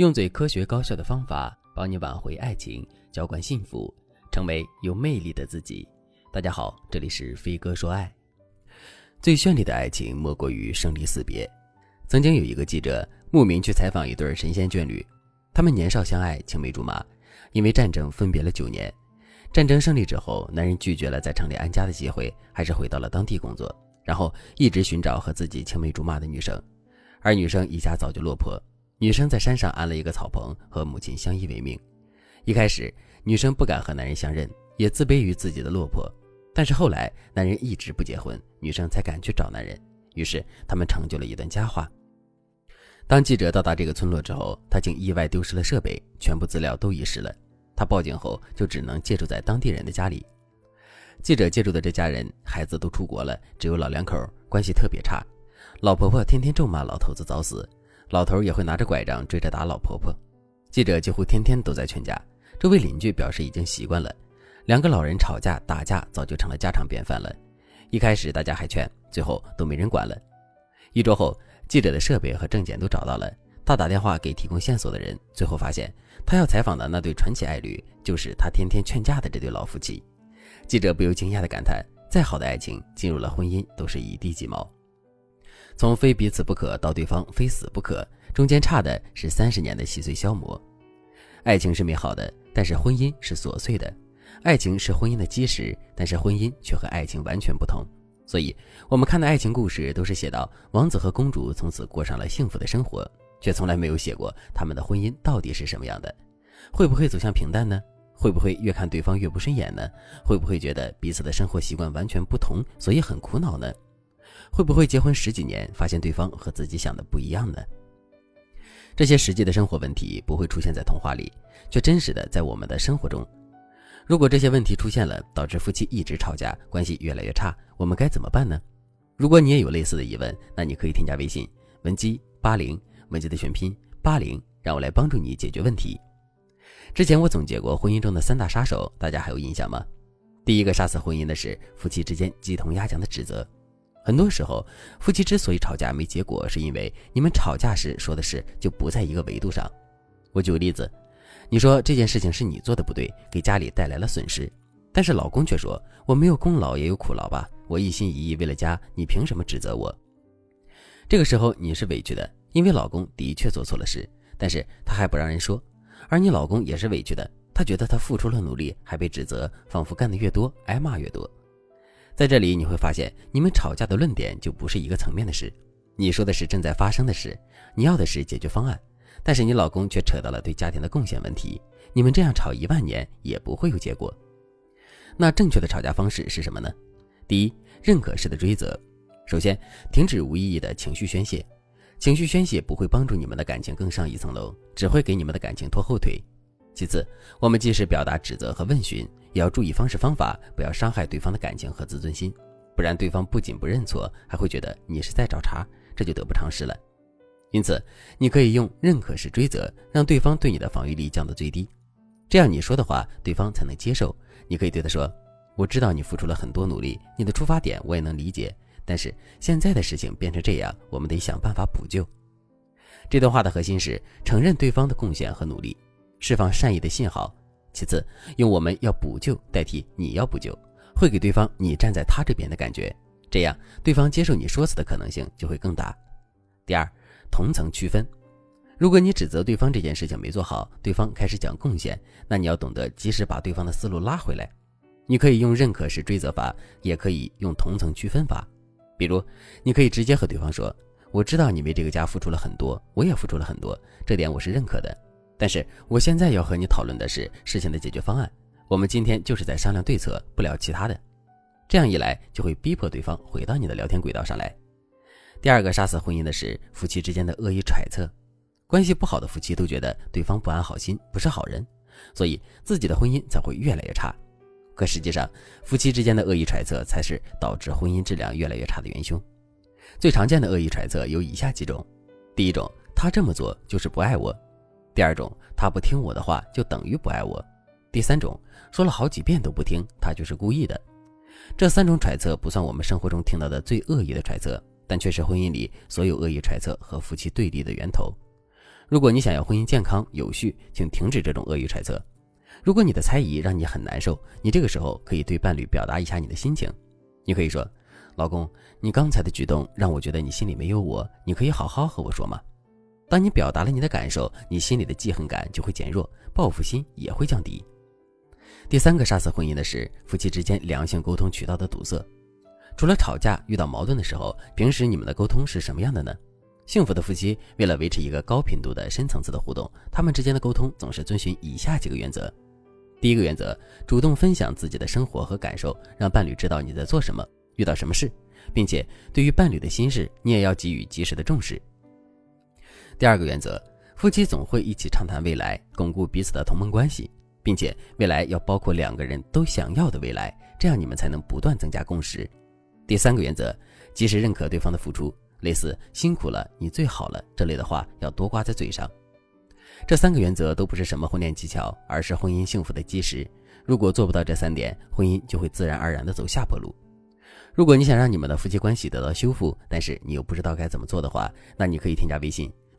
用最科学高效的方法帮你挽回爱情，浇灌幸福，成为有魅力的自己。大家好，这里是飞哥说爱。最绚丽的爱情莫过于生离死别。曾经有一个记者慕名去采访一对神仙眷侣，他们年少相爱，青梅竹马，因为战争分别了九年。战争胜利之后，男人拒绝了在城里安家的机会，还是回到了当地工作，然后一直寻找和自己青梅竹马的女生，而女生一家早就落魄。女生在山上安了一个草棚，和母亲相依为命。一开始，女生不敢和男人相认，也自卑于自己的落魄。但是后来，男人一直不结婚，女生才敢去找男人。于是，他们成就了一段佳话。当记者到达这个村落之后，他竟意外丢失了设备，全部资料都遗失了。他报警后，就只能借住在当地人的家里。记者借住的这家人，孩子都出国了，只有老两口，关系特别差。老婆婆天天咒骂老头子早死。老头也会拿着拐杖追着打老婆婆，记者几乎天天都在劝架。周围邻居表示已经习惯了，两个老人吵架打架早就成了家常便饭了。一开始大家还劝，最后都没人管了。一周后，记者的设备和证件都找到了，他打电话给提供线索的人，最后发现他要采访的那对传奇爱侣就是他天天劝架的这对老夫妻。记者不由惊讶地感叹：再好的爱情，进入了婚姻都是一地鸡毛。从非彼此不可到对方非死不可，中间差的是三十年的细碎消磨。爱情是美好的，但是婚姻是琐碎的。爱情是婚姻的基石，但是婚姻却和爱情完全不同。所以，我们看的爱情故事都是写到王子和公主从此过上了幸福的生活，却从来没有写过他们的婚姻到底是什么样的。会不会走向平淡呢？会不会越看对方越不顺眼呢？会不会觉得彼此的生活习惯完全不同，所以很苦恼呢？会不会结婚十几年，发现对方和自己想的不一样呢？这些实际的生活问题不会出现在童话里，却真实的在我们的生活中。如果这些问题出现了，导致夫妻一直吵架，关系越来越差，我们该怎么办呢？如果你也有类似的疑问，那你可以添加微信文姬八零，文姬的全拼八零，让我来帮助你解决问题。之前我总结过婚姻中的三大杀手，大家还有印象吗？第一个杀死婚姻的是夫妻之间鸡同鸭讲的指责。很多时候，夫妻之所以吵架没结果，是因为你们吵架时说的事就不在一个维度上。我举个例子，你说这件事情是你做的不对，给家里带来了损失，但是老公却说我没有功劳也有苦劳吧，我一心一意为了家，你凭什么指责我？这个时候你是委屈的，因为老公的确做错了事，但是他还不让人说，而你老公也是委屈的，他觉得他付出了努力还被指责，仿佛干的越多，挨骂越多。在这里你会发现，你们吵架的论点就不是一个层面的事。你说的是正在发生的事，你要的是解决方案，但是你老公却扯到了对家庭的贡献问题。你们这样吵一万年也不会有结果。那正确的吵架方式是什么呢？第一，认可式的追责。首先，停止无意义的情绪宣泄。情绪宣泄不会帮助你们的感情更上一层楼，只会给你们的感情拖后腿。其次，我们即使表达指责和问询。也要注意方式方法，不要伤害对方的感情和自尊心，不然对方不仅不认错，还会觉得你是在找茬，这就得不偿失了。因此，你可以用认可式追责，让对方对你的防御力降到最低，这样你说的话对方才能接受。你可以对他说：“我知道你付出了很多努力，你的出发点我也能理解，但是现在的事情变成这样，我们得想办法补救。”这段话的核心是承认对方的贡献和努力，释放善意的信号。其次，用“我们要补救”代替“你要补救”，会给对方你站在他这边的感觉，这样对方接受你说辞的可能性就会更大。第二，同层区分。如果你指责对方这件事情没做好，对方开始讲贡献，那你要懂得及时把对方的思路拉回来。你可以用认可式追责法，也可以用同层区分法。比如，你可以直接和对方说：“我知道你为这个家付出了很多，我也付出了很多，这点我是认可的。”但是我现在要和你讨论的是事情的解决方案。我们今天就是在商量对策，不聊其他的。这样一来，就会逼迫对方回到你的聊天轨道上来。第二个杀死婚姻的是夫妻之间的恶意揣测。关系不好的夫妻都觉得对方不安好心，不是好人，所以自己的婚姻才会越来越差。可实际上，夫妻之间的恶意揣测才是导致婚姻质量越来越差的元凶。最常见的恶意揣测有以下几种：第一种，他这么做就是不爱我。第二种，他不听我的话就等于不爱我；第三种，说了好几遍都不听，他就是故意的。这三种揣测不算我们生活中听到的最恶意的揣测，但却是婚姻里所有恶意揣测和夫妻对立的源头。如果你想要婚姻健康有序，请停止这种恶意揣测。如果你的猜疑让你很难受，你这个时候可以对伴侣表达一下你的心情。你可以说：“老公，你刚才的举动让我觉得你心里没有我，你可以好好和我说吗？”当你表达了你的感受，你心里的记恨感就会减弱，报复心也会降低。第三个杀死婚姻的是夫妻之间良性沟通渠道的堵塞。除了吵架、遇到矛盾的时候，平时你们的沟通是什么样的呢？幸福的夫妻为了维持一个高频度的深层次的互动，他们之间的沟通总是遵循以下几个原则。第一个原则，主动分享自己的生活和感受，让伴侣知道你在做什么，遇到什么事，并且对于伴侣的心事，你也要给予及时的重视。第二个原则，夫妻总会一起畅谈未来，巩固彼此的同盟关系，并且未来要包括两个人都想要的未来，这样你们才能不断增加共识。第三个原则，及时认可对方的付出，类似“辛苦了，你最好了”这类的话要多挂在嘴上。这三个原则都不是什么婚恋技巧，而是婚姻幸福的基石。如果做不到这三点，婚姻就会自然而然的走下坡路。如果你想让你们的夫妻关系得到修复，但是你又不知道该怎么做的话，那你可以添加微信